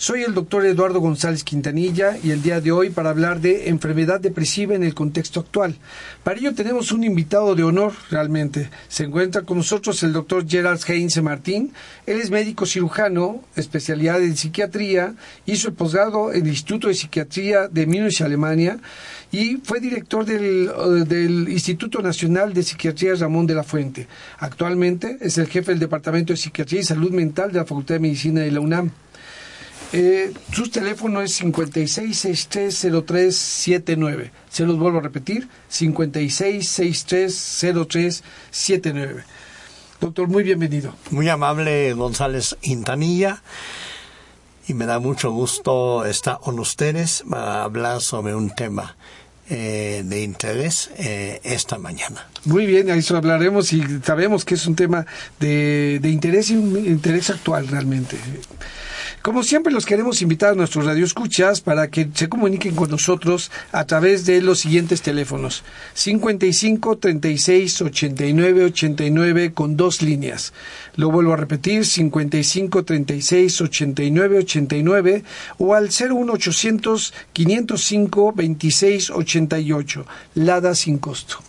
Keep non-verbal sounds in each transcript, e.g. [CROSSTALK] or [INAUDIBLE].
Soy el doctor Eduardo González Quintanilla y el día de hoy para hablar de enfermedad depresiva en el contexto actual. Para ello tenemos un invitado de honor realmente. Se encuentra con nosotros el doctor Gerard Heinze Martín. Él es médico cirujano, especialidad en psiquiatría, hizo el posgrado en el Instituto de Psiquiatría de Múnich, Alemania y fue director del, del, Instituto Nacional de Psiquiatría Ramón de la Fuente. Actualmente es el jefe del Departamento de Psiquiatría y Salud Mental de la Facultad de Medicina de la UNAM. Eh, su teléfono es 56630379. Se los vuelvo a repetir, 56630379. Doctor, muy bienvenido. Muy amable González Intanilla y me da mucho gusto estar con ustedes para hablar sobre un tema eh, de interés eh, esta mañana. Muy bien, ahí hablaremos y sabemos que es un tema de, de interés y un interés actual realmente. Como siempre, los queremos invitar a nuestros radioescuchas para que se comuniquen con nosotros a través de los siguientes teléfonos: 55 36 89 89 con dos líneas. Lo vuelvo a repetir: 55 36 89 89 o al 01800 505 26 88. Lada sin costo.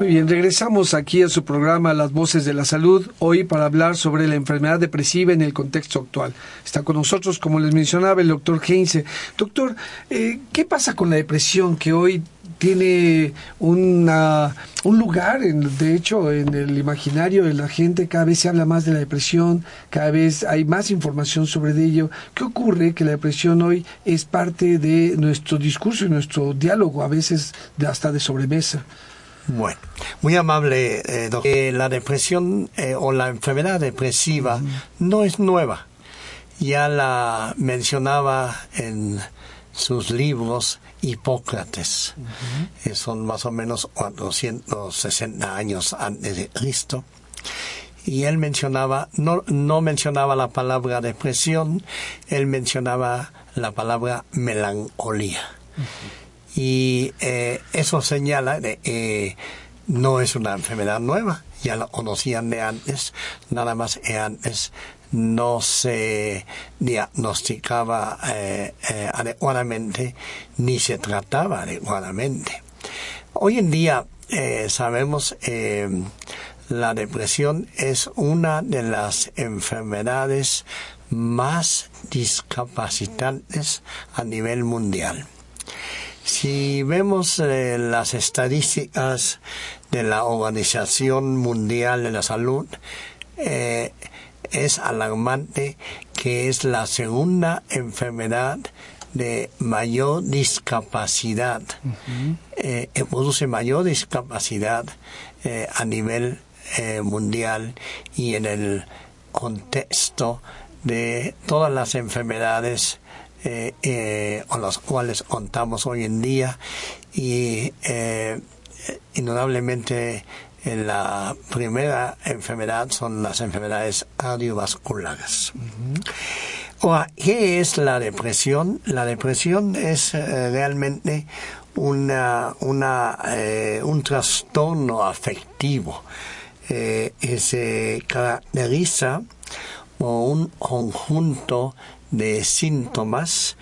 Muy bien, regresamos aquí a su programa Las Voces de la Salud, hoy para hablar sobre la enfermedad depresiva en el contexto actual. Está con nosotros, como les mencionaba, el doctor Heinze. Doctor, eh, ¿qué pasa con la depresión que hoy tiene una, un lugar, en, de hecho, en el imaginario de la gente? Cada vez se habla más de la depresión, cada vez hay más información sobre ello. ¿Qué ocurre? Que la depresión hoy es parte de nuestro discurso y nuestro diálogo, a veces hasta de sobremesa. Bueno, muy amable, eh, doctor. Eh, la depresión eh, o la enfermedad depresiva uh -huh. no es nueva. Ya la mencionaba en sus libros Hipócrates. Uh -huh. son más o menos 460 años antes de Cristo. Y él mencionaba, no, no mencionaba la palabra depresión, él mencionaba la palabra melancolía. Uh -huh y eh, eso señala de eh, no es una enfermedad nueva. Ya la conocían de antes nada más que antes no se diagnosticaba eh, adecuadamente ni se trataba adecuadamente. Hoy en día sabemos la depresión es una de las enfermedades más discapacitantes a nivel mundial si vemos eh, las estadísticas de la Organización Mundial de la Salud, eh, es alarmante que es la segunda enfermedad de mayor discapacidad, eh, produce mayor discapacidad eh, a nivel eh, mundial y en el contexto de todas las enfermedades con las cuales contamos hoy en día y indudablemente la primera enfermedad son las enfermedades cardiovasculares. ¿Qué es la depresión? La depresión es eh, realmente una, una, eh, un trastorno afectivo. Eh, se caracteriza por un conjunto de síntomas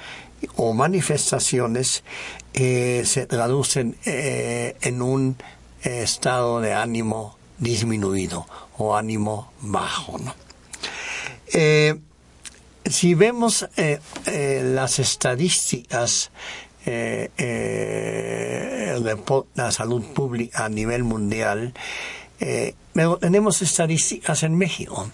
o manifestaciones que se traducen en un estado de ánimo disminuido o ánimo bajo. ¿no? si vemos eh, eh, las estadísticas eh, de la salud pública a nivel mundial, tenemos estadísticas en México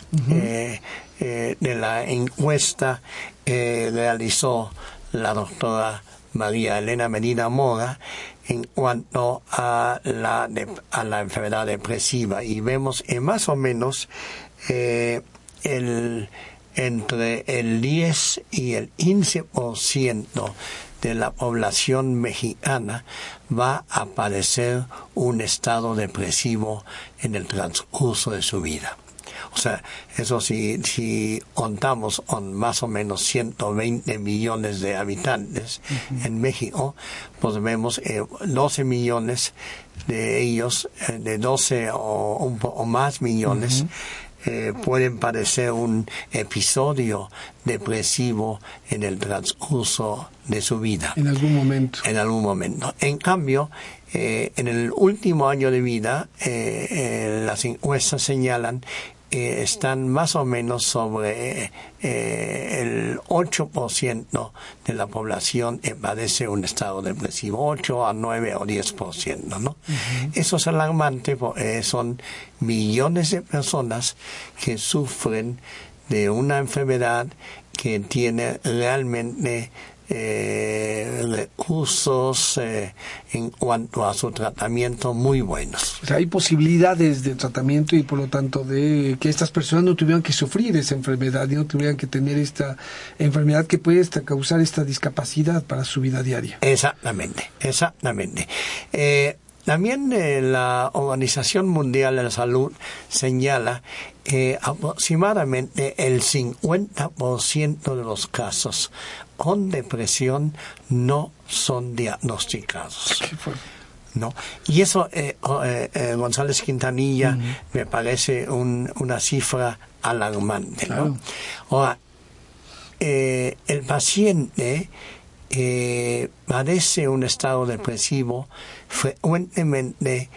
de la encuesta que realizó la doctora María Elena Medina Moda en cuanto a la, a la enfermedad depresiva y vemos que más o menos el entre el 10 y el 15% de la población mexicana va a padecer un estado depresivo en el transcurso de su vida. O sea, eso si, si contamos con más o menos 120 millones de habitantes en México, pues vemos 12 eh, millones de ellos, eh, de 12 o, o más millones, eh, pueden parecer un episodio depresivo en el transcurso de su vida. En algún momento. En algún momento. En cambio, eh, en el último año de vida, eh, las encuestas señalan están más o menos sobre eh, el 8% de la población padece un estado depresivo, 8 a 9 o 10%, ¿no? Eso es alarmante porque son millones de personas que sufren de una enfermedad que tiene realmente eh, recursos eh, en cuanto a su tratamiento muy buenos. hay posibilidades de tratamiento y por lo tanto de que estas personas no tuvieran que sufrir esa enfermedad y no tuvieran que tener esta enfermedad que puede causar esta discapacidad para su vida diaria. Exactamente, exactamente. Eh, también eh, la Organización Mundial de la Salud señala que aproximadamente el 50% de los casos con depresión no son diagnosticados. ¿no? Y eso, eh, eh, eh, González Quintanilla, me parece una cifra alarmante. ¿no? Ahora, el paciente padece un estado depresivo, frecuentemente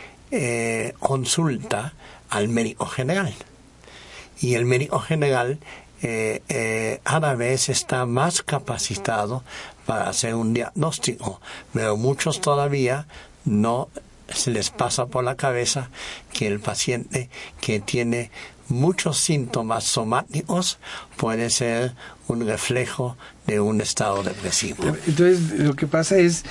consulta al médico general. Y el médico general eh, eh, cada vez está más capacitado para hacer un diagnóstico, pero muchos todavía no se les pasa por la cabeza que el paciente que tiene muchos síntomas somáticos puede ser un reflejo de un estado depresivo. Entonces, lo que pasa es,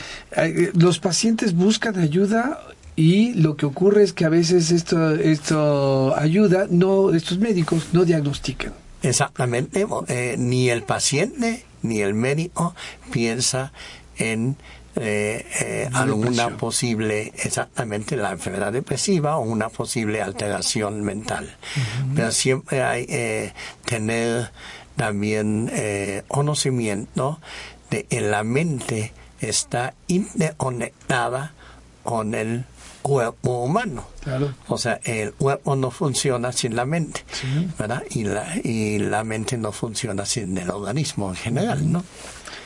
los pacientes buscan ayuda y lo que ocurre es que a veces esto, esto ayuda, no, estos médicos no diagnostican. Exactamente, eh, ni el paciente ni el médico piensa en eh, eh, alguna posible, exactamente la enfermedad depresiva o una posible alteración mental. Pero siempre hay que tener también conocimiento de que la mente está interconectada con el cuerpo humano. O sea, el cuerpo no funciona sin la mente, ¿verdad? Y la, y la mente no funciona sin el organismo en general, ¿no?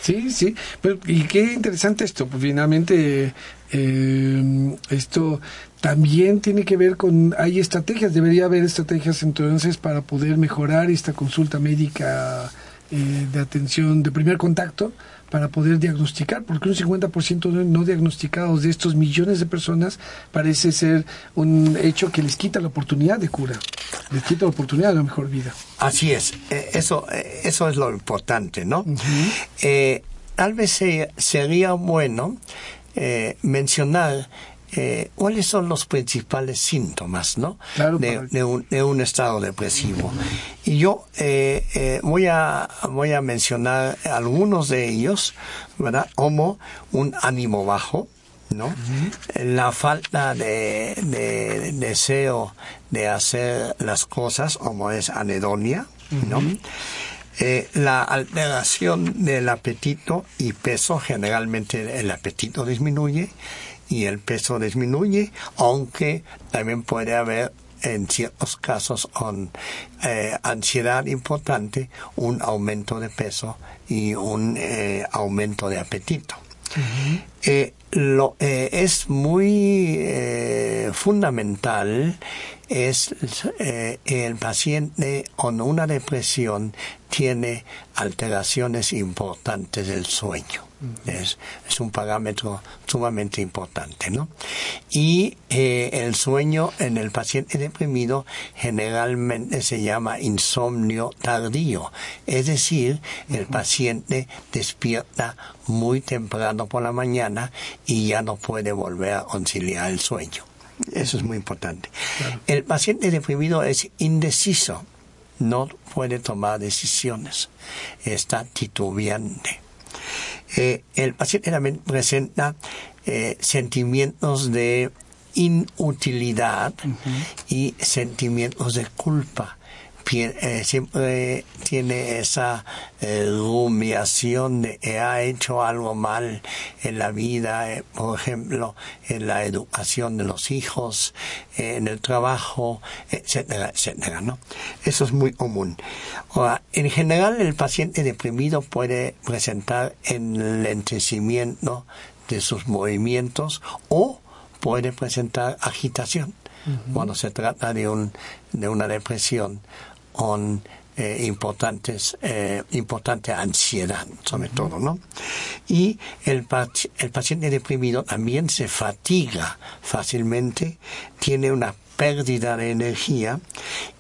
Sí, sí, pero y qué interesante esto, pues finalmente eh, esto también tiene que ver con, hay estrategias, debería haber estrategias entonces para poder mejorar esta consulta médica eh, de atención de primer contacto para poder diagnosticar, porque un 50% no diagnosticados de estos millones de personas parece ser un hecho que les quita la oportunidad de cura, les quita la oportunidad de una mejor vida. Así es, eh, eso, eh, eso es lo importante, ¿no? tal vez sería bueno mencionar eh, cuáles son los principales síntomas ¿no? de, un, estado depresivo. Y yo eh, eh, voy, a, voy a mencionar algunos de ellos, ¿verdad? Como un ánimo bajo, ¿no? La falta de, deseo de hacer las cosas, como es anedonia, ¿no? la alteración del apetito y peso, generalmente el apetito disminuye, y el peso disminuye, aunque también puede haber en ciertos casos con eh, ansiedad importante un aumento de peso y un eh, aumento de apetito. Eh, lo es muy fundamental es el paciente con una depresión tiene alteraciones importantes del sueño. Es, un parámetro sumamente importante, ¿no? Y eh, el sueño en el paciente deprimido generalmente se llama insomnio tardío, es decir, el paciente despierta muy temprano por la mañana y ya no puede volver a conciliar el sueño. Eso es muy importante. El paciente deprimido es indeciso, no puede tomar decisiones, está titubeante eh, el paciente también presenta eh, sentimientos de inutilidad y sentimientos de culpa. Eh, siempre tiene esa eh, rumiación de que ha hecho algo mal en la vida, eh, por ejemplo, en la educación de los hijos, en el trabajo, etcétera, etcétera, ¿no? Eso es muy común. en general, el paciente deprimido puede presentar enlentecimiento de sus movimientos o puede presentar agitación cuando se trata de, un, de una depresión eh, importantes, eh, importante ansiedad, sobre todo, ¿no? Y el, el paciente deprimido también se fatiga fácilmente, tiene una pérdida de energía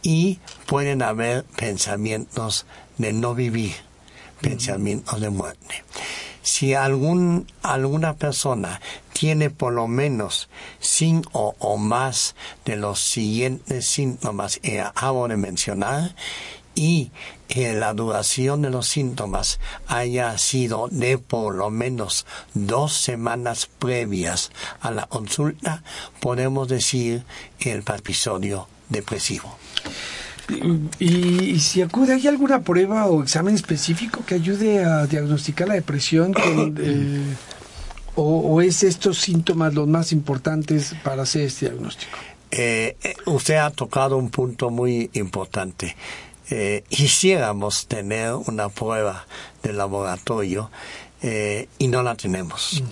y pueden haber pensamientos de no vivir, pensamientos de muerte. Si algún, alguna persona tiene por lo menos cinco o más de los siguientes síntomas que acabo de mencionar y que la duración de los síntomas haya sido de por lo menos dos semanas previas a la consulta, podemos decir el episodio depresivo. Y, si acude, ¿hay alguna prueba o examen específico que ayude a diagnosticar la depresión? [COUGHS] Eh, o, es estos síntomas los más importantes para hacer este diagnóstico? Eh, eh, usted ha tocado un punto muy importante. Eh, quisiéramos tener una prueba de laboratorio y no la tenemos.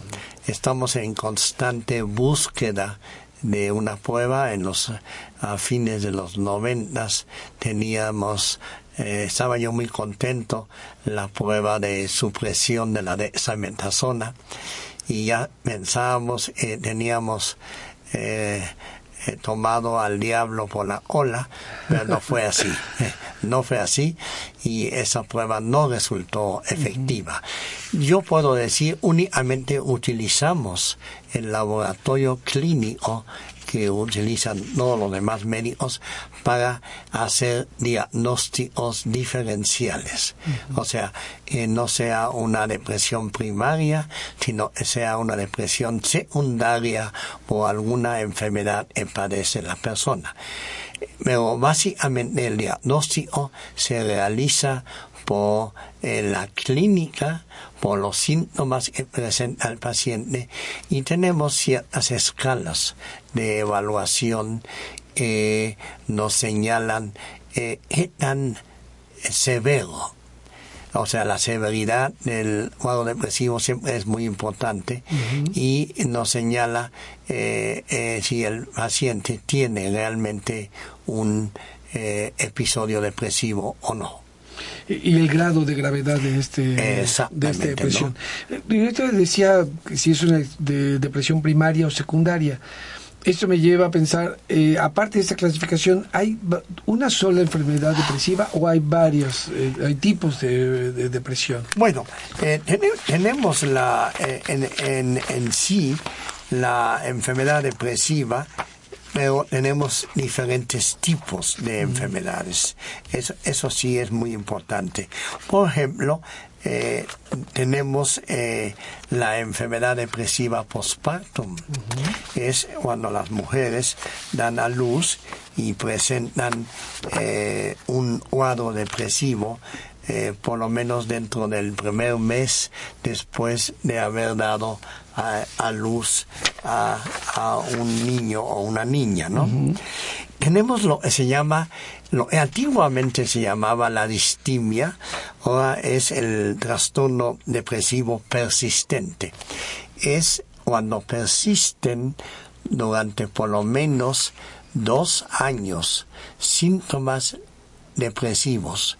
Estamos en constante búsqueda de una prueba. En los a fines de los noventas teníamos estaba yo muy contento la prueba de supresión de la dexametasona y ya pensábamos, eh, teníamos eh, eh, tomado al diablo por la cola, pero no fue así, [LAUGHS] no fue así y esa prueba no resultó efectiva. Yo puedo decir, únicamente utilizamos el laboratorio clínico que utilizan todos los demás médicos para hacer diagnósticos diferenciales. O sea, que no sea una depresión primaria, sino que sea una depresión secundaria por alguna enfermedad que padece la persona. Pero básicamente el diagnóstico se realiza por eh, la clínica, por los síntomas que presenta el paciente y tenemos ciertas escalas de evaluación que nos señalan eh, qué tan severo o sea, la severidad del cuadro depresivo siempre es muy importante y nos señala eh, si el paciente tiene realmente un episodio depresivo o no. Y el grado de gravedad de este de esta depresión. Yo decía si es una de depresión primaria o secundaria. Esto me lleva a pensar, eh, aparte de esta clasificación, ¿hay una sola enfermedad depresiva o hay varios, eh, hay tipos de, depresión? Bueno, eh, tenemos la, en, en, en sí la enfermedad depresiva pero tenemos diferentes tipos de enfermedades. Eso, eso sí es muy importante. Por ejemplo, eh, tenemos eh, la enfermedad depresiva postpartum. Es cuando las mujeres dan a luz y presentan eh, un cuadro depresivo por lo menos dentro del primer mes después de haber dado a, luz a, un niño o una niña, ¿no? Tenemos lo que se llama, lo que antiguamente se llamaba la distimia, ahora es el trastorno depresivo persistente. Es cuando persisten durante por lo menos dos años síntomas depresivos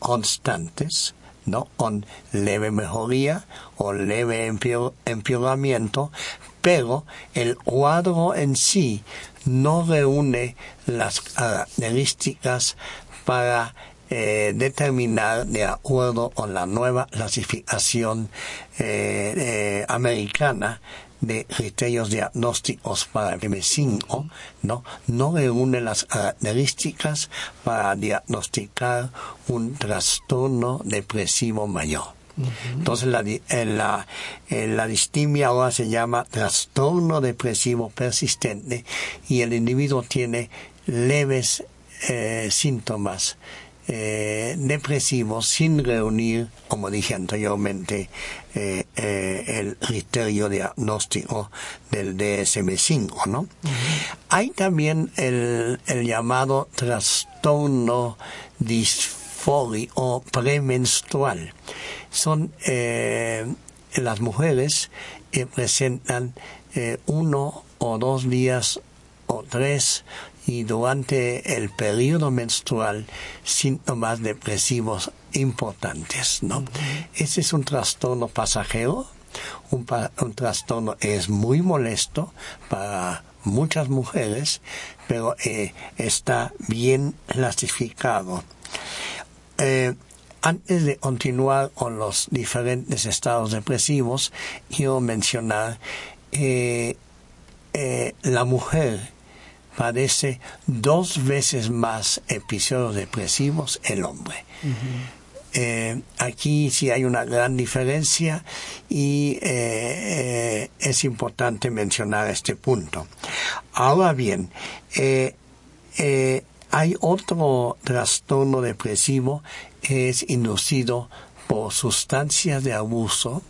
constantes ¿no? Con leve mejoría o leve empeoramiento, pero el cuadro en sí no reúne las características para eh, determinar de acuerdo con la nueva clasificación eh, eh, americana de criterios diagnósticos para el M5, ¿no? no reúne las características para diagnosticar un trastorno depresivo mayor. Entonces la, la, la distimia ahora se llama trastorno depresivo persistente y el individuo tiene leves eh, síntomas eh, depresivos sin reunir, como dije anteriormente, eh, eh, el criterio diagnóstico del DSM-5, ¿no? Hay también el, el llamado trastorno disfórico o premenstrual. Son las mujeres que presentan uno o dos días o tres y durante el periodo menstrual síntomas depresivos importantes, ¿no? Ese es un trastorno pasajero, un, un trastorno es muy molesto para muchas mujeres, pero eh, está bien clasificado. Eh, antes de continuar con los diferentes estados depresivos, quiero mencionar eh, la mujer padece dos veces más episodios depresivos el hombre. Eh, aquí sí hay una gran diferencia y eh, eh, es importante mencionar este punto. Ahora bien, hay otro trastorno depresivo que es inducido por sustancias de abuso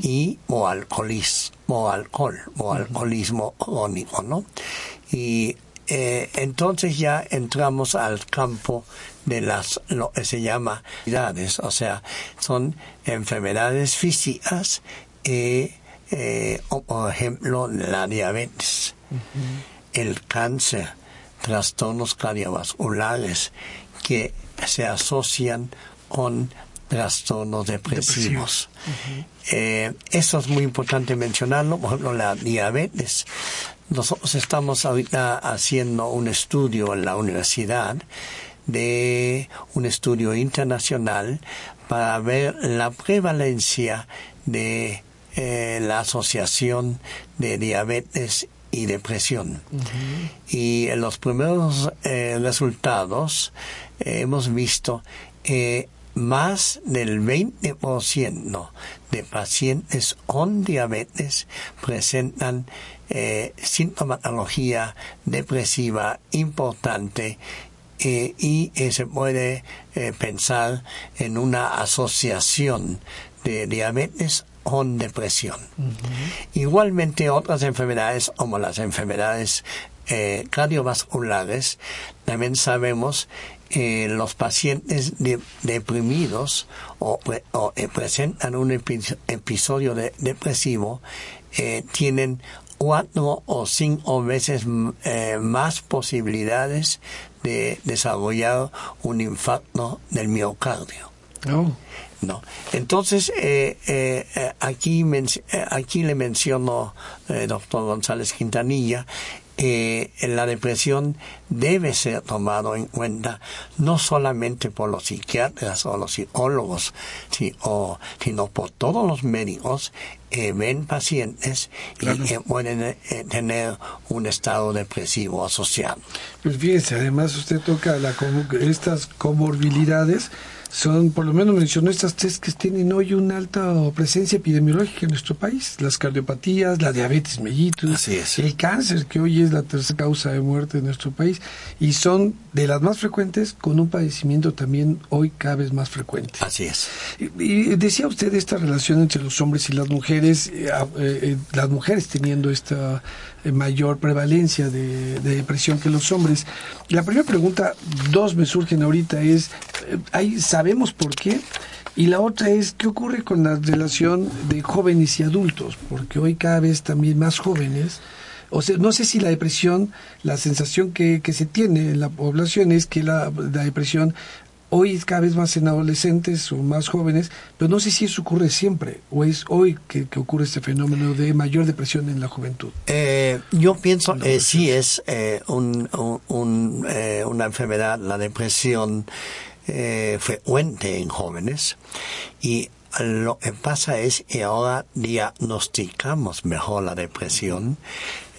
y o alcoholismo o alcohol o alcoholismo crónico, ¿no? Y eh, entonces ya entramos al campo de las lo que se llama enfermedades, o sea, son enfermedades físicas eh, eh, o por ejemplo la diabetes, el cáncer, trastornos cardiovasculares que se asocian con trastornos depresivos. eso es muy importante mencionarlo, por ejemplo, la diabetes nosotros estamos ahorita haciendo un estudio en la universidad de un estudio internacional para ver la prevalencia de eh, la asociación de diabetes y depresión. Y en los primeros eh, resultados eh, hemos visto que más del 20% de pacientes con diabetes presentan eh, sintomatología depresiva importante eh, y eh, se puede pensar en una asociación de diabetes con depresión. Igualmente otras enfermedades como las enfermedades cardiovasculares también sabemos que los pacientes deprimidos o, presentan un episodio depresivo tienen cuatro o cinco veces eh, más posibilidades de desarrollar un infarto del miocardio. No. No. Entonces, eh, eh, eh aquí, aquí le menciono, doctor González Quintanilla, eh, la depresión debe ser tomado en cuenta no solamente por los psiquiatras o los psicólogos, sino por todos los médicos que ven pacientes y pueden tener un estado depresivo asociado. Pues fíjense, además usted toca la, estas comorbilidades son, por lo menos mencionó estas tres que tienen hoy una alta presencia epidemiológica en nuestro país. Las cardiopatías, la diabetes mellitus, el cáncer, que hoy es la tercera causa de muerte en nuestro país, y son de las más frecuentes con un padecimiento también hoy cada vez más frecuente. Así es. Y, decía usted esta relación entre los hombres y las mujeres, eh, eh, eh, las mujeres teniendo esta mayor prevalencia de, depresión que los hombres. La primera pregunta, dos me surgen ahorita, es, ¿hay, ¿sabemos por qué? Y la otra es, ¿qué ocurre con la relación de jóvenes y adultos? Porque hoy cada vez también más jóvenes, o sea, no sé si la depresión, la sensación que, que se tiene en la población es que la, la depresión hoy es cada vez más en adolescentes o más jóvenes, pero no sé si eso ocurre siempre o es hoy que, ocurre este fenómeno de mayor depresión en la juventud. Eh, yo pienso que eh, sí es eh, un, una enfermedad, la depresión frecuente en jóvenes. Y lo que pasa es que ahora diagnosticamos mejor la depresión.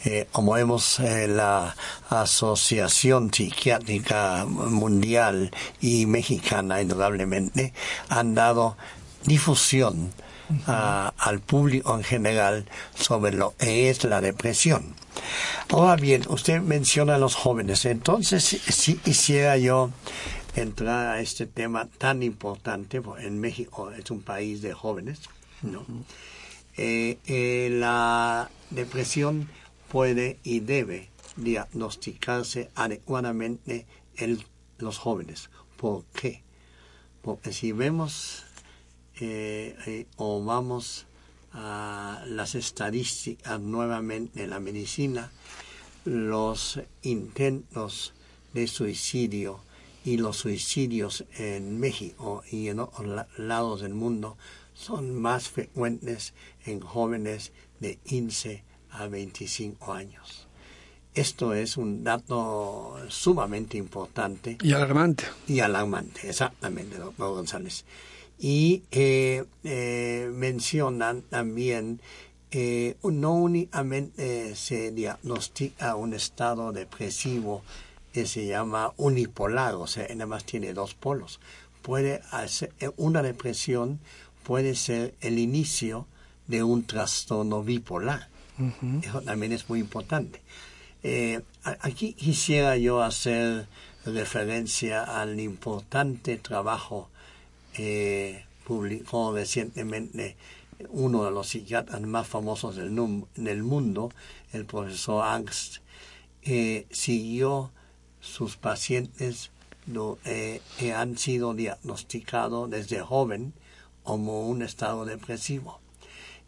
Eh, como vemos eh, la Asociación Psiquiátrica Mundial y Mexicana, indudablemente, han dado difusión al público en general sobre lo que es la depresión. Ahora bien, usted menciona a los jóvenes, entonces si, quisiera yo entrar a este tema tan importante, en México es un país de jóvenes, ¿no? Eh, la depresión puede y debe diagnosticarse adecuadamente en los jóvenes. ¿Por qué? Porque si vemos eh, eh, o vamos a las estadísticas nuevamente en la medicina, los intentos de suicidio y los suicidios en México y en otros lados del mundo son más frecuentes en jóvenes de 15 a 25 años. Esto es un dato sumamente importante. Y alarmante. Y alarmante, exactamente, doctor González. Y eh, eh, mencionan también, eh, no únicamente se diagnostica un estado depresivo que se llama unipolar, o sea, nada más tiene dos polos. Puede hacer, una depresión puede ser el inicio de un trastorno bipolar. Eso también es muy importante. Eh, aquí quisiera yo hacer referencia al importante trabajo eh, publicó recientemente uno de los psiquiatras más famosos del, del mundo, el profesor Angst, eh, siguió sus pacientes eh, que han sido diagnosticados desde joven como un estado depresivo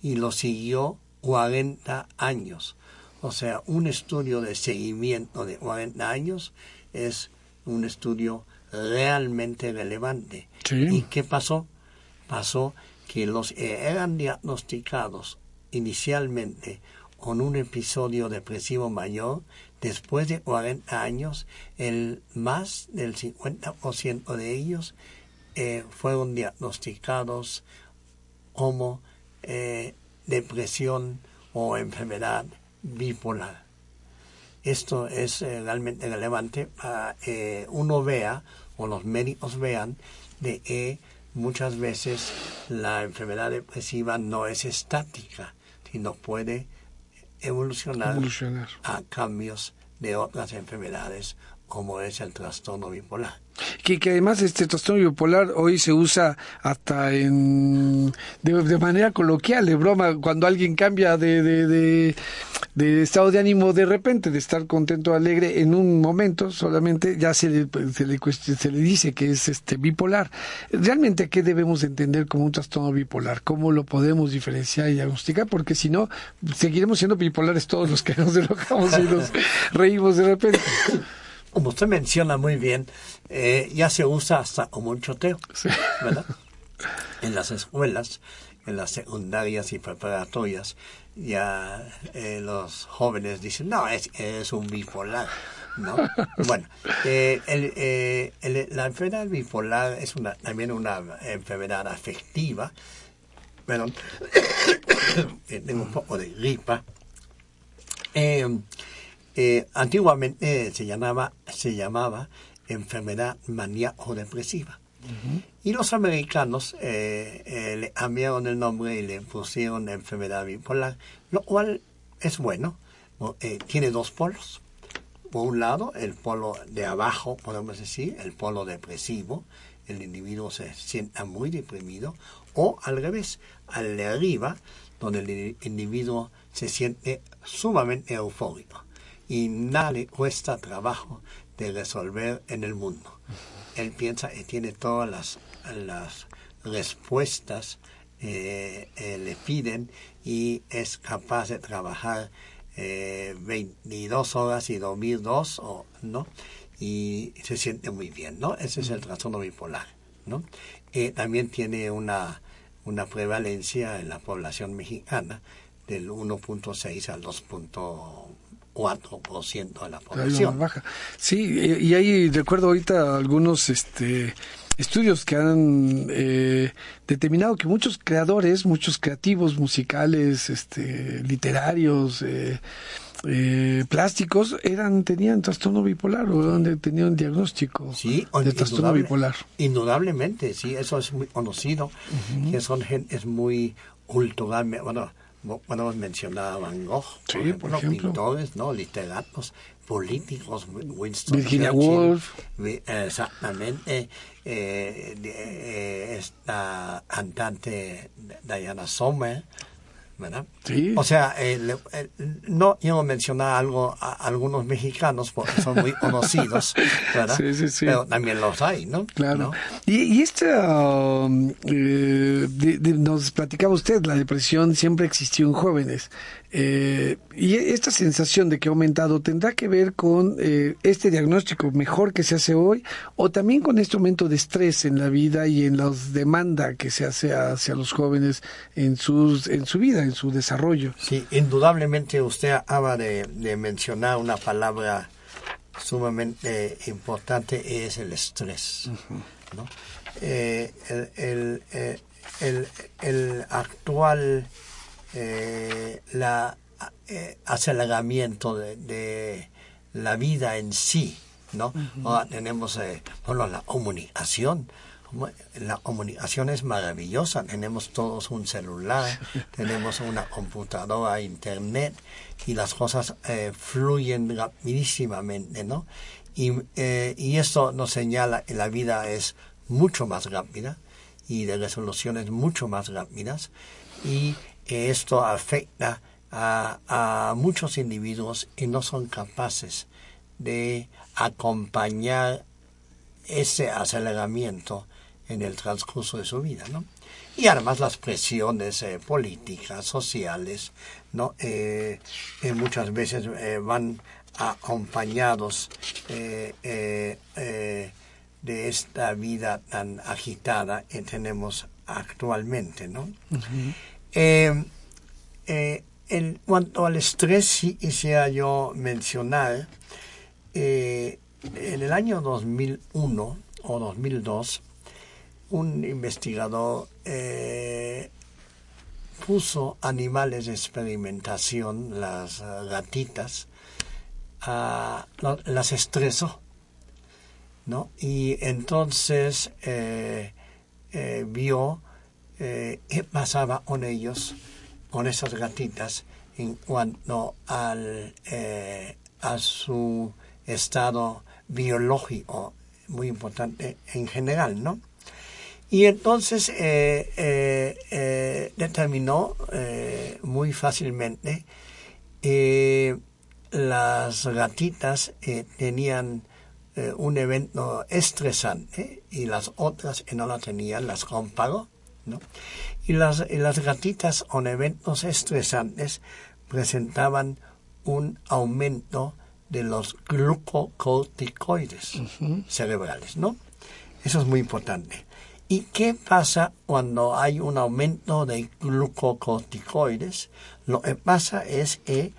y lo siguió 40 años. O sea, un estudio de seguimiento de 40 años es un estudio realmente relevante. ¿Y qué pasó? Pasó que los eran diagnosticados inicialmente con un episodio depresivo mayor, después de 40 años, el más del 50% de ellos eh, fueron diagnosticados como eh, depresión o enfermedad bipolar. Esto es eh, realmente relevante para que uno vea o los médicos vean de que muchas veces la enfermedad depresiva no es estática, sino puede evolucionar, evolucionar. a cambios de otras enfermedades como es el trastorno bipolar. Que, que además este trastorno bipolar hoy se usa hasta en de, manera coloquial, de broma, cuando alguien cambia de, de, de, estado de ánimo de repente, de estar contento, alegre, en un momento solamente ya se le, se le, se le dice que es este bipolar. ¿Realmente qué debemos entender como un trastorno bipolar? ¿Cómo lo podemos diferenciar y diagnosticar? Porque si no, seguiremos siendo bipolares todos los que nos enojamos y nos [LAUGHS] reímos de repente como usted menciona muy bien, eh, ya se usa hasta como un choteo, ¿verdad? [LAUGHS] en las escuelas, en las secundarias y preparatorias, ya eh, los jóvenes dicen, no, es, es un bipolar. ¿no? [LAUGHS] Bueno, eh, el, la enfermedad bipolar es una, también una enfermedad afectiva. Perdón, [COUGHS] tengo un poco de gripa. Antiguamente se llamaba, se llamaba enfermedad maníaco-depresiva. Y los americanos eh, eh, le cambiaron el nombre y le pusieron enfermedad bipolar, lo cual es bueno. Eh, tiene dos polos. Por un lado, el polo de abajo, podemos decir, el polo depresivo, el individuo se sienta muy deprimido, o al revés, al de arriba, donde el individuo se siente sumamente eufórico y nada le cuesta trabajo de resolver en el mundo. Él piensa que tiene todas las, las respuestas eh, eh, le piden y es capaz de trabajar eh, 22 horas y dormir dos, o, ¿no? Y se siente muy bien, ¿no? Ese es el trastorno bipolar, ¿no? también tiene una, una prevalencia en la población mexicana del 1.6 al 2.1 4% de la población. Baja. Sí, y ahí recuerdo ahorita algunos este estudios que han eh, determinado que muchos creadores, muchos creativos musicales, este, literarios, eh, eh, plásticos, eran tenían trastorno bipolar o tenían un diagnóstico de trastorno bipolar. Indudablemente, sí, eso es muy conocido, que son es muy culturalmente, bueno, podemos mencionar a Van Gogh, por, ejemplo, pintores, ¿no? literatos, políticos, Winston Virginia Woolf. Exactamente. Eh, eh, esta cantante Diana Sommer, o sea, no quiero mencionar algo a, algunos mexicanos porque son muy conocidos, [LAUGHS] ¿verdad? Pero también los hay, ¿no? Claro. Y, y esta, um, eh, nos platicaba usted, la depresión siempre existió en jóvenes. Eh, y esta sensación de que ha aumentado tendrá que ver con eh, este diagnóstico mejor que se hace hoy o también con este aumento de estrés en la vida y en la demanda que se hace hacia los jóvenes en, sus, en su vida, en su desarrollo. Sí, indudablemente usted acaba de, mencionar una palabra sumamente importante, es el estrés. Eh, el, el, el actual eh, la, eh, aceleramiento de, la vida en sí, ¿no? tenemos, eh, bueno, la comunicación. La comunicación es maravillosa. Tenemos todos un celular, [LAUGHS] tenemos una computadora, internet, y las cosas eh, fluyen rapidísimamente, ¿no? Y, y esto nos señala que la vida es mucho más rápida y de resoluciones mucho más rápidas y que esto afecta a, muchos individuos y no son capaces de acompañar ese aceleramiento en el transcurso de su vida, ¿no? Y además las presiones eh, políticas, sociales, ¿no? Eh, eh, muchas veces van acompañados de esta vida tan agitada que tenemos actualmente, ¿no? En cuanto al estrés, quisiera yo mencionar, en el año 2001 o 2002, un investigador puso animales de experimentación, las gatitas, las estresó, ¿no? Y entonces vio eh, qué pasaba con ellos, con esas gatitas, en cuanto al, eh, a su estado biológico, muy importante en general, ¿no? Y entonces eh, determinó muy fácilmente las gatitas tenían un evento estresante y las otras que no la tenían las comparó y las, las gatitas con eventos estresantes presentaban un aumento de los glucocorticoides cerebrales, ¿no? Eso es muy importante. ¿Y qué pasa cuando hay un aumento de glucocorticoides? Lo que pasa es que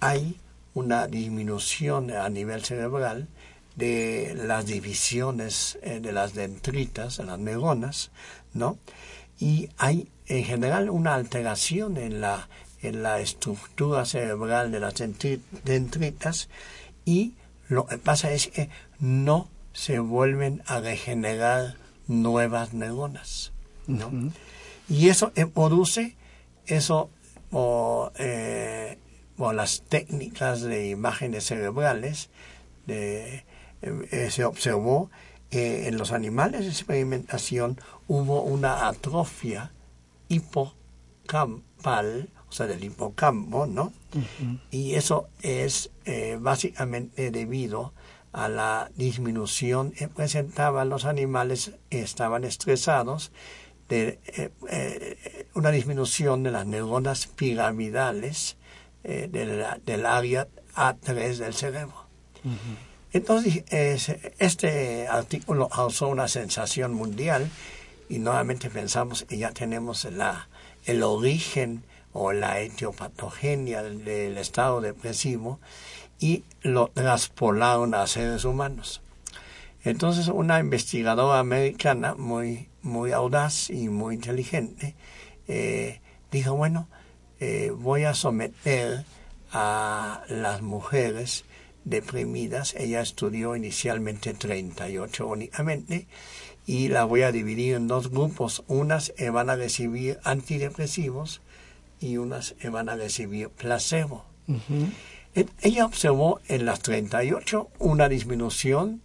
hay una disminución a nivel cerebral de las divisiones eh, de las dendritas, de las neuronas, ¿no? Y hay en general una alteración en la, en la estructura cerebral de las dendritas y lo que pasa es que no se vuelven a regenerar nuevas neuronas, ¿no? Y eso produce eso o, eh, las técnicas de imágenes cerebrales de, eh, se observó que en los animales de experimentación hubo una atrofia hipocampal, o sea, del hipocampo, ¿no? Y eso es eh, básicamente debido a la disminución que presentaban los animales estaban estresados, de eh, una disminución de las neuronas piramidales del área A3 del cerebro. Entonces, este artículo causó una sensación mundial y nuevamente pensamos que ya tenemos la, el origen o la etiopatogenia del estado depresivo y lo traspolaron a seres humanos. Entonces una investigadora americana muy, muy audaz y muy inteligente eh, dijo, bueno, eh, voy a someter a las mujeres deprimidas. Ella estudió inicialmente 38 únicamente y la voy a dividir en dos grupos. Unas van a recibir antidepresivos y unas van a recibir placebo. Ella observó en las 38 una disminución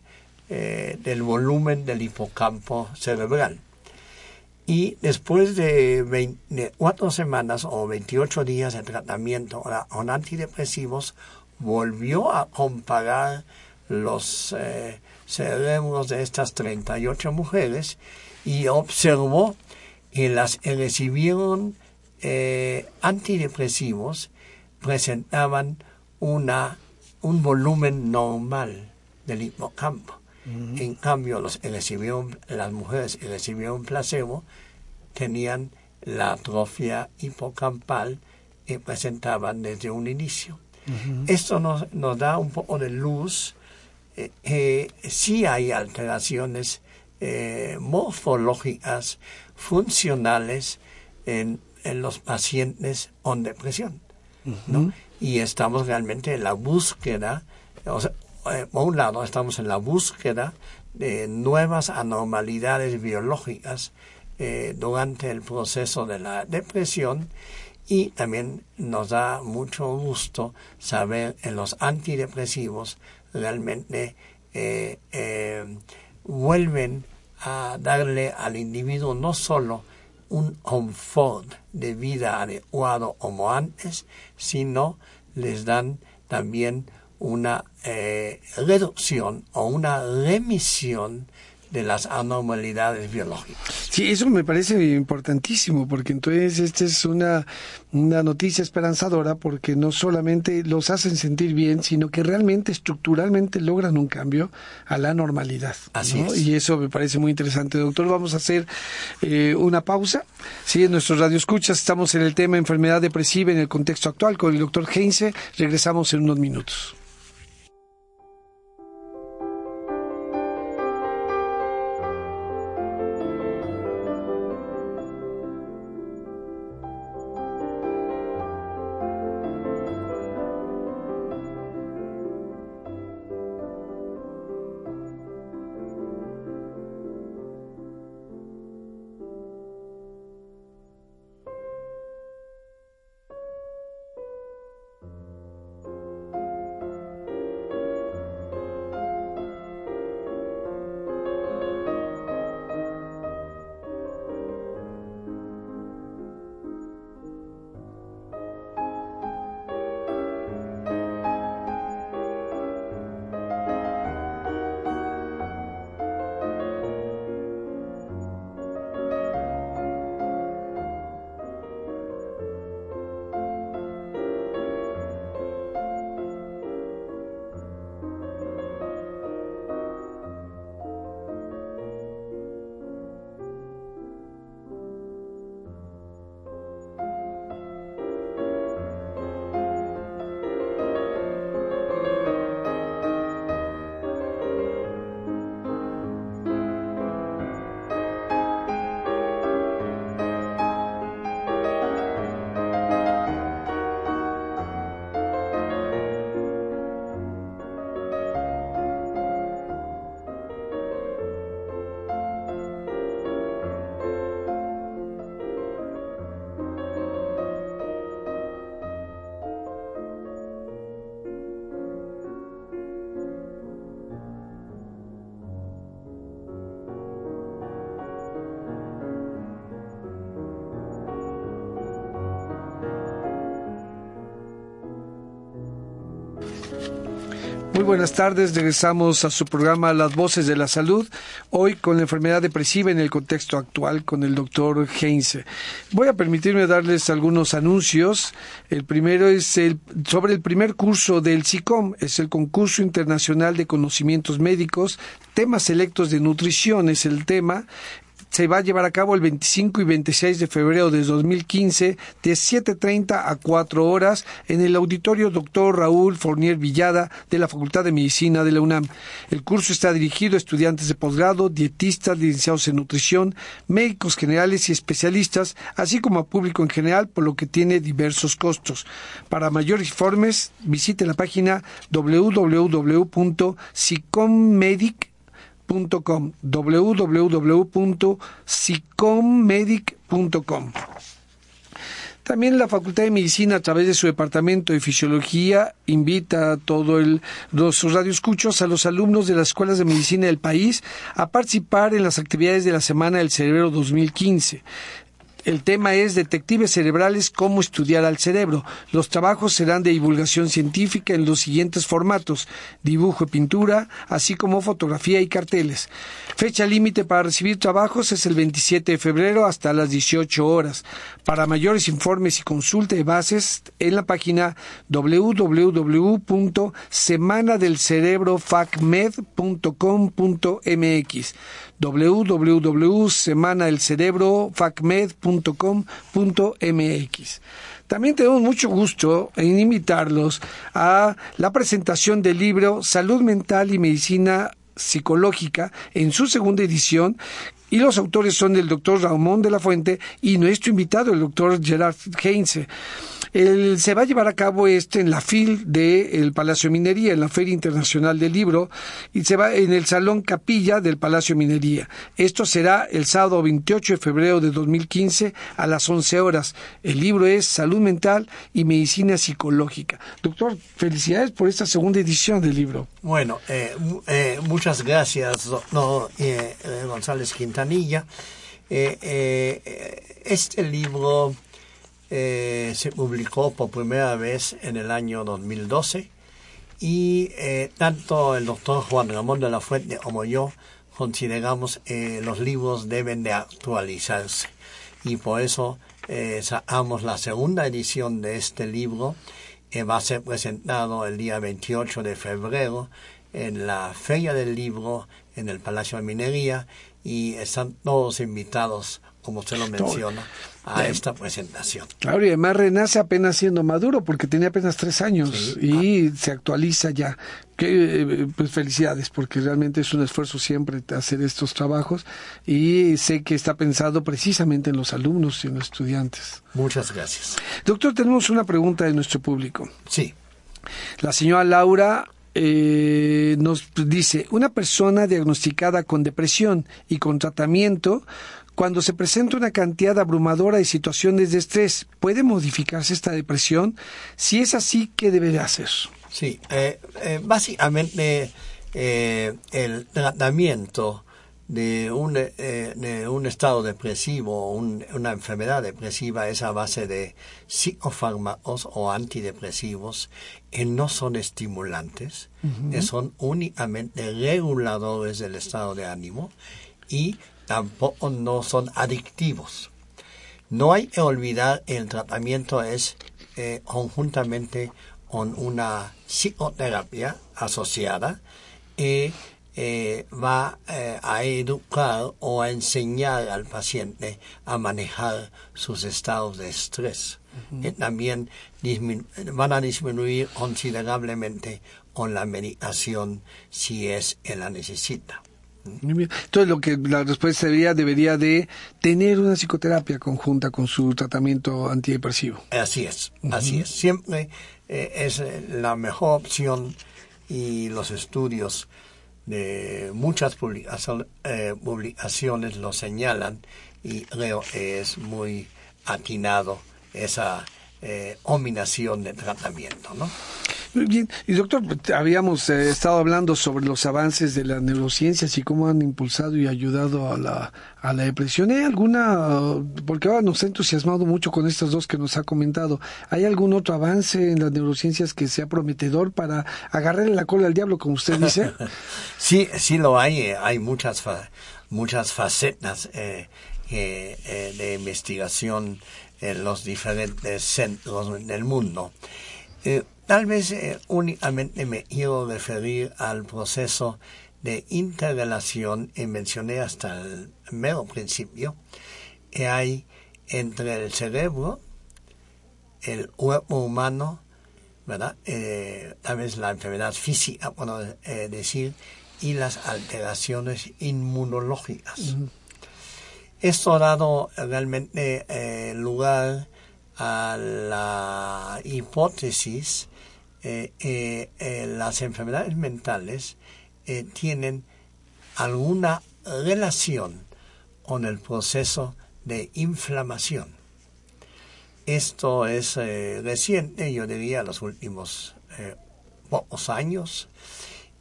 eh, del volumen del hipocampo cerebral. Y después de, cuatro semanas o 28 días de tratamiento con antidepresivos, volvió a comparar los eh, cerebros de estas 38 mujeres y observó que las que recibieron eh, antidepresivos presentaban una, un volumen normal del hipocampo. En cambio, los recibieron, las mujeres que recibieron placebo tenían la atrofia hipocampal que presentaban desde un inicio. Esto nos, nos, da un poco de luz. Eh, eh, sí hay alteraciones eh, morfológicas, funcionales en, en, los pacientes con depresión. ¿no? Y estamos realmente en la búsqueda, o sea, por un lado, estamos en la búsqueda de nuevas anormalidades biológicas durante el proceso de la depresión y también nos da mucho gusto saber en los antidepresivos realmente eh, eh, vuelven a darle al individuo no solo un confort de vida adecuado como antes, sino les dan también una eh, reducción o una remisión de las anormalidades biológicas. Sí, eso me parece importantísimo, porque entonces esta es una, una noticia esperanzadora, porque no solamente los hacen sentir bien, sino que realmente estructuralmente logran un cambio a la normalidad. Así es. Y eso me parece muy interesante. Doctor, vamos a hacer eh, una pausa. Sí, en nuestro radio escuchas estamos en el tema enfermedad depresiva en el contexto actual con el doctor Heinze. Regresamos en unos minutos. Buenas tardes, regresamos a su programa Las Voces de la Salud, hoy con la enfermedad depresiva en el contexto actual con el doctor Heinze. Voy a permitirme darles algunos anuncios. El primero es el, sobre el primer curso del SICOM, es el concurso internacional de conocimientos médicos, temas selectos de nutrición es el tema se va a llevar a cabo el 25 y 26 de febrero de 2015 de 7.30 a 4 horas en el auditorio Dr. Raúl Fournier Villada de la Facultad de Medicina de la UNAM. El curso está dirigido a estudiantes de posgrado, dietistas, licenciados en nutrición, médicos generales y especialistas, así como a público en general, por lo que tiene diversos costos. Para mayores informes, visite la página www.sicommedic.com. También la Facultad de Medicina, a través de su Departamento de Fisiología, invita a todos los radioescuchos, a los alumnos de las escuelas de medicina del país, a participar en las actividades de la Semana del Cerebro 2015. El tema es Detectives cerebrales, cómo estudiar al cerebro. Los trabajos serán de divulgación científica en los siguientes formatos, dibujo y pintura, así como fotografía y carteles. Fecha límite para recibir trabajos es el 27 de febrero hasta las 18 horas. Para mayores informes y consulta de bases en la página www.semanadelcerebrofacmed.com.mx www.semanadelcerebrofacmed.com.mx. También tenemos mucho gusto en invitarlos a la presentación del libro Salud Mental y Medicina Psicológica en su segunda edición y los autores son el doctor Ramón de la Fuente y nuestro invitado, el doctor Gerard Heinze. El, se va a llevar a cabo este en la FIL del Palacio Minería, en la Feria Internacional del Libro, y se va en el Salón Capilla del Palacio Minería. Esto será el sábado 28 de febrero de 2015 a las 11 horas. El libro es Salud Mental y Medicina Psicológica. Doctor, felicidades por esta segunda edición del libro. Bueno, eh, eh, muchas gracias, no, eh, González Quintanilla. este libro eh, se publicó por primera vez en el año 2012 y eh, tanto el doctor Juan Ramón de la Fuente como yo consideramos eh, los libros deben de actualizarse y por eso eh, sacamos la segunda edición de este libro que va a ser presentado el día 28 de febrero en la Feria del Libro en el Palacio de Minería y están todos invitados como usted lo menciona, a esta presentación. Claro, y además renace apenas siendo maduro, porque tenía apenas tres años y se actualiza ya. Que, pues felicidades, porque realmente es un esfuerzo siempre hacer estos trabajos y sé que está pensado precisamente en los alumnos y en los estudiantes. Muchas gracias. Doctor, tenemos una pregunta de nuestro público. Sí. La señora Laura eh, nos dice, una persona diagnosticada con depresión y con tratamiento cuando se presenta una cantidad abrumadora de situaciones de estrés, ¿puede modificarse esta depresión? Si es así, ¿qué debe hacer? Sí, eh, eh, básicamente eh, el tratamiento de un, de un estado depresivo, una enfermedad depresiva es a base de psicofármacos o antidepresivos que no son estimulantes, que son únicamente reguladores del estado de ánimo y tampoco no son adictivos. No hay que olvidar el tratamiento es eh, conjuntamente con una psicoterapia asociada y eh, va eh, a educar o a enseñar al paciente a manejar sus estados de estrés. también van a disminuir considerablemente con la medicación si es que la necesita. Entonces, lo que la respuesta sería, debería de tener una psicoterapia conjunta con su tratamiento antidepresivo. Así es, así es. Siempre eh, es la mejor opción y los estudios de muchas eh, publicaciones lo señalan y creo que es muy atinado esa eh, combinación de tratamiento, ¿no? Bien, y doctor, habíamos eh, estado hablando sobre los avances de las neurociencias y cómo han impulsado y ayudado a la, a la depresión. ¿Hay alguna, porque ahora nos ha entusiasmado mucho con estas dos que nos ha comentado, ¿hay algún otro avance en las neurociencias que sea prometedor para agarrarle la cola al diablo, como usted dice? [LAUGHS] sí, sí lo hay, eh, hay muchas, muchas facetas eh, eh, de investigación en los diferentes centros del mundo. Eh, tal vez eh, únicamente me quiero referir al proceso de interrelación y mencioné hasta el mero principio que hay entre el cerebro, el cuerpo humano, ¿verdad? Eh, tal vez la enfermedad física, bueno, decir, y las alteraciones inmunológicas. Esto ha dado realmente lugar a la hipótesis eh, eh, eh, las enfermedades mentales tienen alguna relación con el proceso de inflamación. Esto es reciente, yo diría, los últimos pocos años,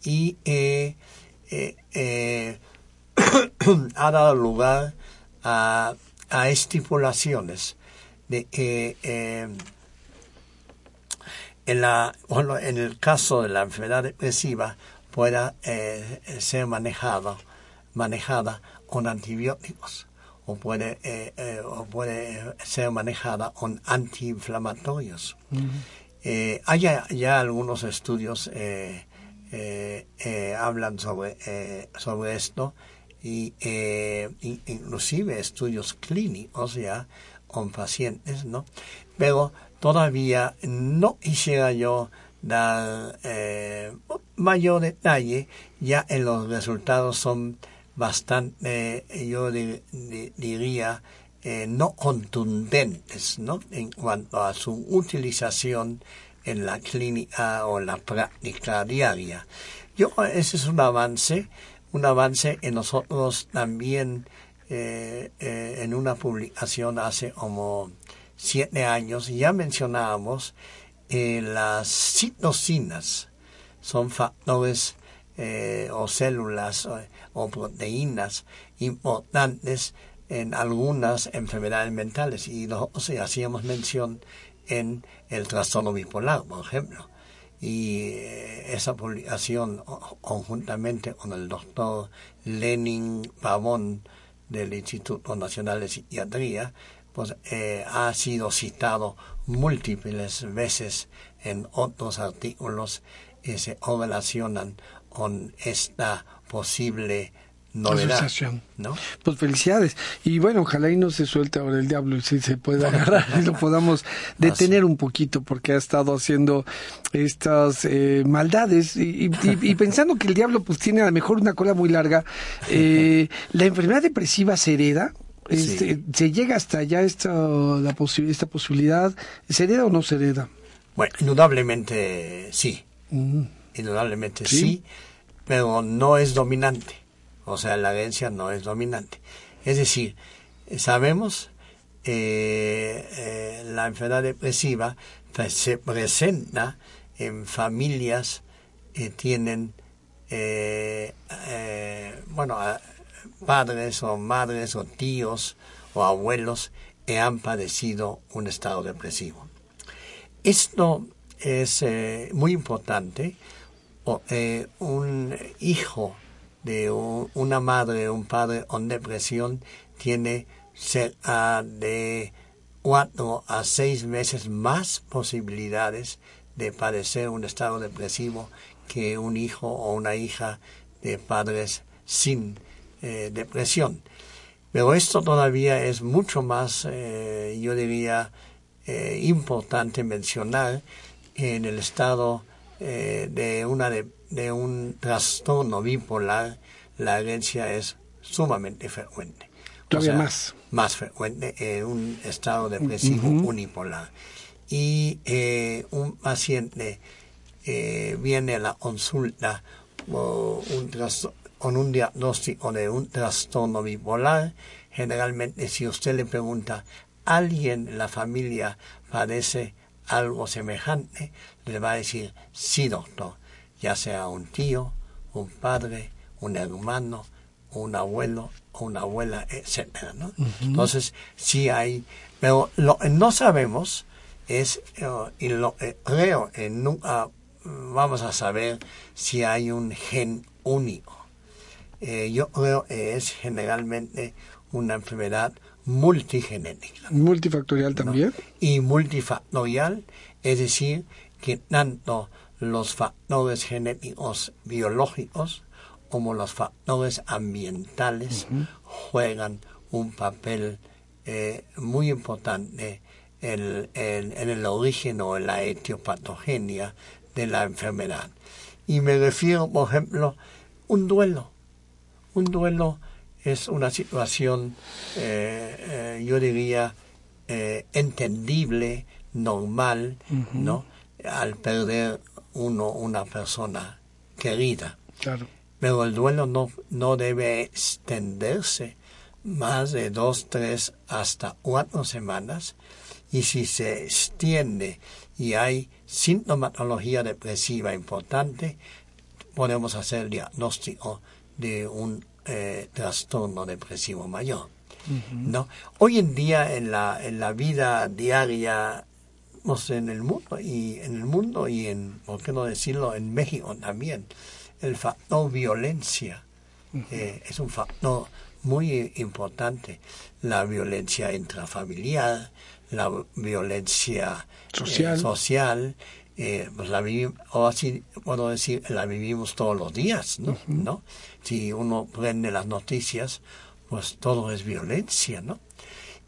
y [COUGHS] ha dado lugar a estipulaciones de que eh, en, la, bueno, en el caso de la enfermedad depresiva pueda eh, ser manejada, manejada con antibióticos o puede, eh, o puede ser manejada con antiinflamatorios. hay ya, algunos estudios hablan sobre, sobre esto y inclusive estudios clínicos ya con pacientes, ¿no? Pero todavía no quisiera yo dar eh, mayor detalle, ya en los resultados son bastante, yo diría, eh, no contundentes, ¿no? En cuanto a su utilización en la clínica o en la práctica diaria. Yo, ese es un avance, un avance en nosotros también eh, eh, en una publicación hace como siete años, ya mencionábamos eh, las citocinas, son factores o células o, proteínas importantes en algunas enfermedades mentales y sea, hacíamos mención en el trastorno bipolar, por ejemplo. Y esa publicación conjuntamente con el doctor Lenin Pavón del Instituto Nacional de Psiquiatría, pues eh, ha sido citado múltiples veces en otros artículos que se relacionan con esta posible novedad. ¿no? Pues felicidades. Y bueno, ojalá y no se suelte ahora el diablo y si se puede agarrar y lo podamos [LAUGHS] detener un poquito porque ha estado haciendo estas eh, maldades y, [LAUGHS] pensando que el diablo pues tiene a lo mejor una cola muy larga. [LAUGHS] Eh, ¿La enfermedad depresiva se hereda? Este, ¿Se llega hasta allá esta, la esta posibilidad? ¿Se hereda o no se hereda? Bueno, indudablemente sí. Mm. Indudablemente ¿Sí? pero no es dominante o sea, la herencia no es dominante. Es decir, sabemos eh, eh, la enfermedad depresiva se presenta en familias que tienen, eh, bueno, padres o madres o tíos o abuelos que han padecido un estado depresivo. Esto es muy importante. un hijo de una madre o un padre con depresión tiene cerca de cuatro a seis veces más posibilidades de padecer un estado depresivo que un hijo o una hija de padres sin eh, depresión. Pero esto todavía es mucho más, eh, yo diría, eh, importante mencionar en el estado de una de de un trastorno bipolar, la herencia es sumamente frecuente. Todavía más. Más frecuente en un estado depresivo unipolar. Y eh, un paciente eh, viene a la consulta con un diagnóstico de un trastorno bipolar. Generalmente, si usted le pregunta, ¿alguien en la familia padece algo semejante, le va a decir, sí, doctor, ya sea un tío, un padre, un hermano, un abuelo o una abuela, etcétera, ¿no? Entonces, sí hay, pero lo que no sabemos es, eh, y lo eh, creo, nunca vamos a saber si hay un gen único. Eh, yo creo que es generalmente una enfermedad multigenética. Multifactorial también. Y multifactorial, es decir, que tanto los factores genéticos biológicos como los factores ambientales juegan un papel eh, muy importante en, en, el origen o en la etiopatogenia de la enfermedad. Y me refiero, por ejemplo, un duelo. Un duelo es una situación, eh, eh, yo diría, entendible, normal, ¿no? Al perder uno una persona querida. Claro. Pero el duelo no, no debe extenderse más de dos, tres, hasta cuatro semanas. Y si se extiende y hay sintomatología depresiva importante, podemos hacer el diagnóstico de un eh, trastorno depresivo mayor. ¿no? Hoy en día en la, en la vida diaria no sé, en el mundo y en el mundo y en, ¿por qué no decirlo?, en México también, el factor violencia eh, es un factor muy importante. La violencia intrafamiliar, la violencia social, eh, social eh, pues la vivimos, o así puedo decir, la vivimos todos los días, ¿no? ¿no? Si uno prende las noticias, pues todo es violencia, ¿no?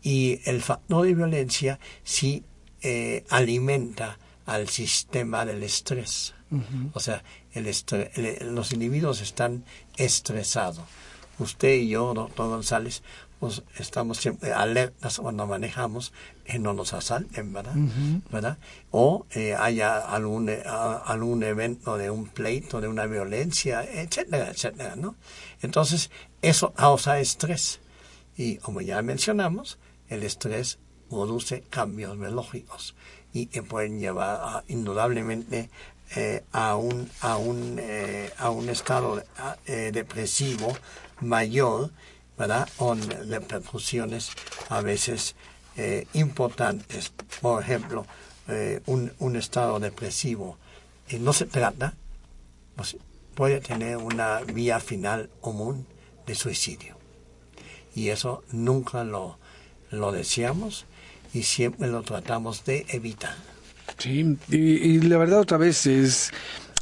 Y el factor de violencia sí eh, alimenta al sistema del estrés. O sea, el los individuos están estresados. Usted y yo, doctor González, pues estamos siempre alertas cuando manejamos que no nos asalten, ¿verdad? ¿verdad? O eh, haya algún, eh, algún evento de un pleito, de una violencia, etcétera, etcétera, ¿no? Entonces, eso causa estrés. Y como ya mencionamos, el estrés produce cambios biológicos y que pueden llevar indudablemente eh, a un a un a un estado depresivo mayor ¿verdad? Con repercusiones a veces eh, importantes. Por ejemplo, eh, un, un, estado depresivo y no se trata, pues, puede tener una vía final común de suicidio. Y eso nunca lo, lo deseamos y siempre lo tratamos de evitar. Sí, y, la verdad otra vez es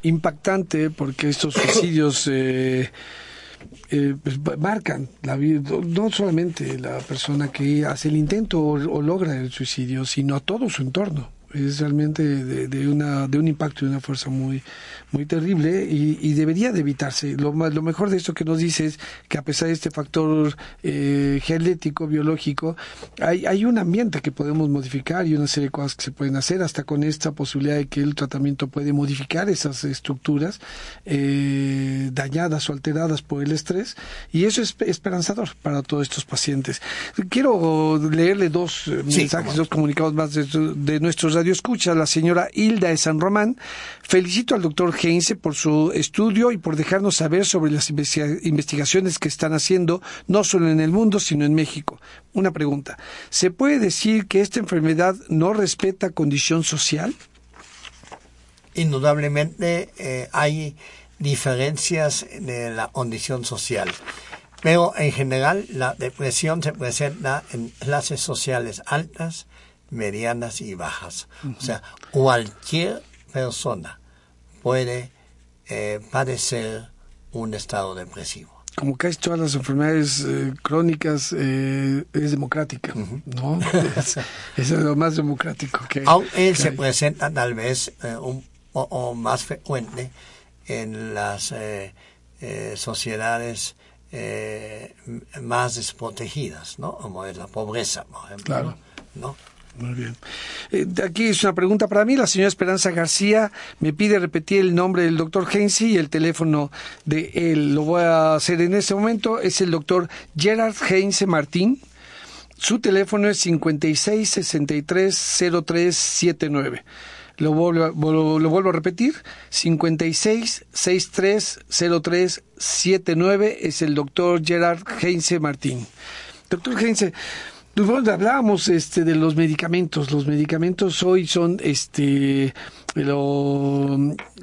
impactante porque estos [COUGHS] suicidios... Eh, eh, pues, marcan la vida, no solamente la persona que hace el intento o logra el suicidio, sino a todo su entorno es realmente de, una, de un impacto y una fuerza muy, muy terrible y, debería de evitarse. Lo, lo mejor de esto que nos dice es que a pesar de este factor eh, genético, biológico, hay, hay un ambiente que podemos modificar y una serie de cosas que se pueden hacer, hasta con esta posibilidad de que el tratamiento puede modificar esas estructuras eh, dañadas o alteradas por el estrés y eso es esperanzador para todos estos pacientes. Quiero leerle dos eh, mensajes, dos comunicados más de, de nuestros Radio Escucha, la señora Hilda de San Román. Felicito al doctor Heinze por su estudio y por dejarnos saber sobre las investigaciones que están haciendo, no solo en el mundo, sino en México. Una pregunta. ¿Se puede decir que esta enfermedad no respeta condición social? Indudablemente eh, hay diferencias de la condición social. Pero en general la depresión se presenta en clases sociales altas, medianas y bajas. O sea, cualquier persona puede eh, padecer un estado depresivo. Como casi todas las enfermedades eh, crónicas, eh, es democrática, ¿no? [LAUGHS] es, lo más democrático que Aunque se presenta tal vez un o, más frecuente en las sociedades más desprotegidas, ¿no? Como es la pobreza, por ejemplo. Claro. ¿no? Muy bien. Eh, aquí es una pregunta para mí. La señora Esperanza García me pide repetir el nombre del doctor Heinze y el teléfono de él. Lo voy a hacer en este momento. Es el doctor Gerard Heinze Martín. Su teléfono es 56 63 0379. Lo vuelvo, lo vuelvo a repetir, 56 63 0379 es el doctor Gerard Heinze Martín. Doctor Heinze, pues hablábamos este, de los medicamentos. Los medicamentos hoy son, este, lo,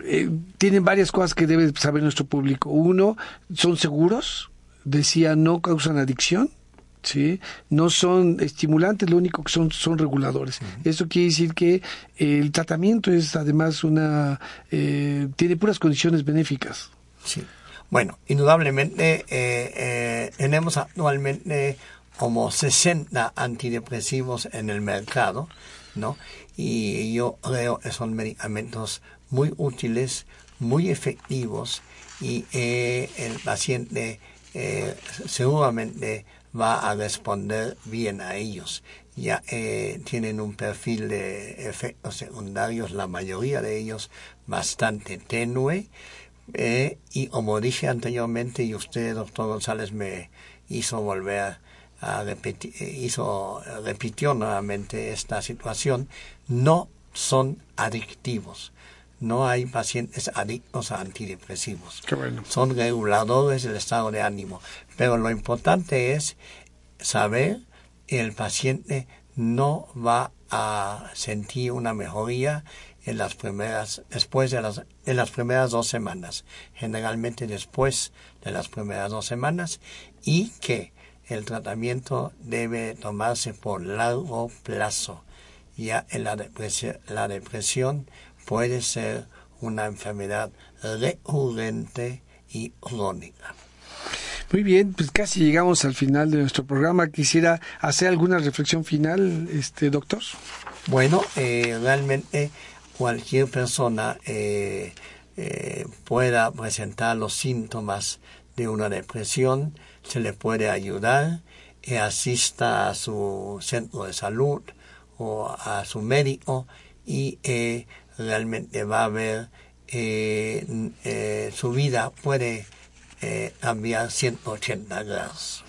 eh, tienen varias cosas que debe saber nuestro público. Uno, son seguros, decía, no causan adicción. ¿sí? No son estimulantes, lo único que son son reguladores. Eso quiere decir que el tratamiento es además una eh, tiene puras condiciones benéficas. Sí. Bueno, indudablemente eh, tenemos actualmente como 60 antidepresivos en el mercado, ¿no? Y yo creo que son medicamentos muy útiles, muy efectivos y eh, el paciente eh, seguramente va a responder bien a ellos. Ya eh, tienen un perfil de efectos secundarios, la mayoría de ellos bastante tenue. y como dije anteriormente, y usted, doctor González, me hizo volver hizo, repitió nuevamente esta situación, no son adictivos. No hay pacientes adictos a antidepresivos. Son reguladores del estado de ánimo. Pero lo importante es saber que el paciente no va a sentir una mejoría en las primeras, después de las, en las primeras dos semanas, generalmente después de las primeras dos semanas, y que el tratamiento debe tomarse por largo plazo. Ya en la depresión, la depresión puede ser una enfermedad recurrente y crónica. Muy bien, pues casi llegamos al final de nuestro programa. Quisiera hacer alguna reflexión final, este doctor. Bueno, eh, realmente cualquier persona eh, eh, pueda presentar los síntomas de una depresión, se le puede ayudar y asista a su centro de salud o a su médico y eh, realmente va a ver eh, eh, su vida puede cambiar 180 grados.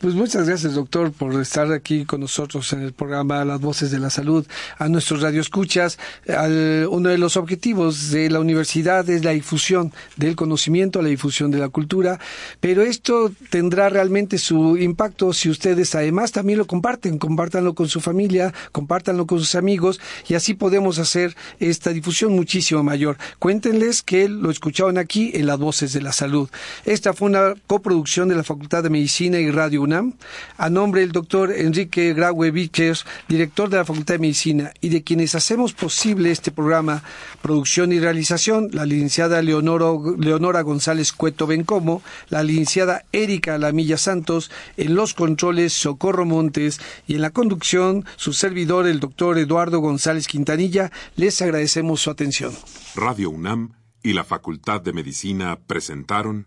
Pues muchas gracias, doctor, por estar aquí con nosotros en el programa Las Voces de la Salud. A nuestros radioescuchas, uno de los objetivos de la universidad es la difusión del conocimiento, la difusión de la cultura, pero esto tendrá realmente su impacto si ustedes además también lo comparten, compártanlo con su familia, compártanlo con sus amigos y así podemos hacer esta difusión muchísimo mayor. Cuéntenles que lo escucharon aquí en Las Voces de la Salud. Esta fue una coproducción de la Facultad de Medicina Medicina y Radio UNAM, a nombre del doctor Enrique Graue Vickers, director de la Facultad de Medicina, y de quienes hacemos posible este programa, producción y realización, la licenciada Leonora González Cueto Bencomo, la licenciada Erika Lamilla Santos, en los controles Socorro Montes y en la conducción su servidor, el doctor Eduardo González Quintanilla, les agradecemos su atención. Radio UNAM y la Facultad de Medicina presentaron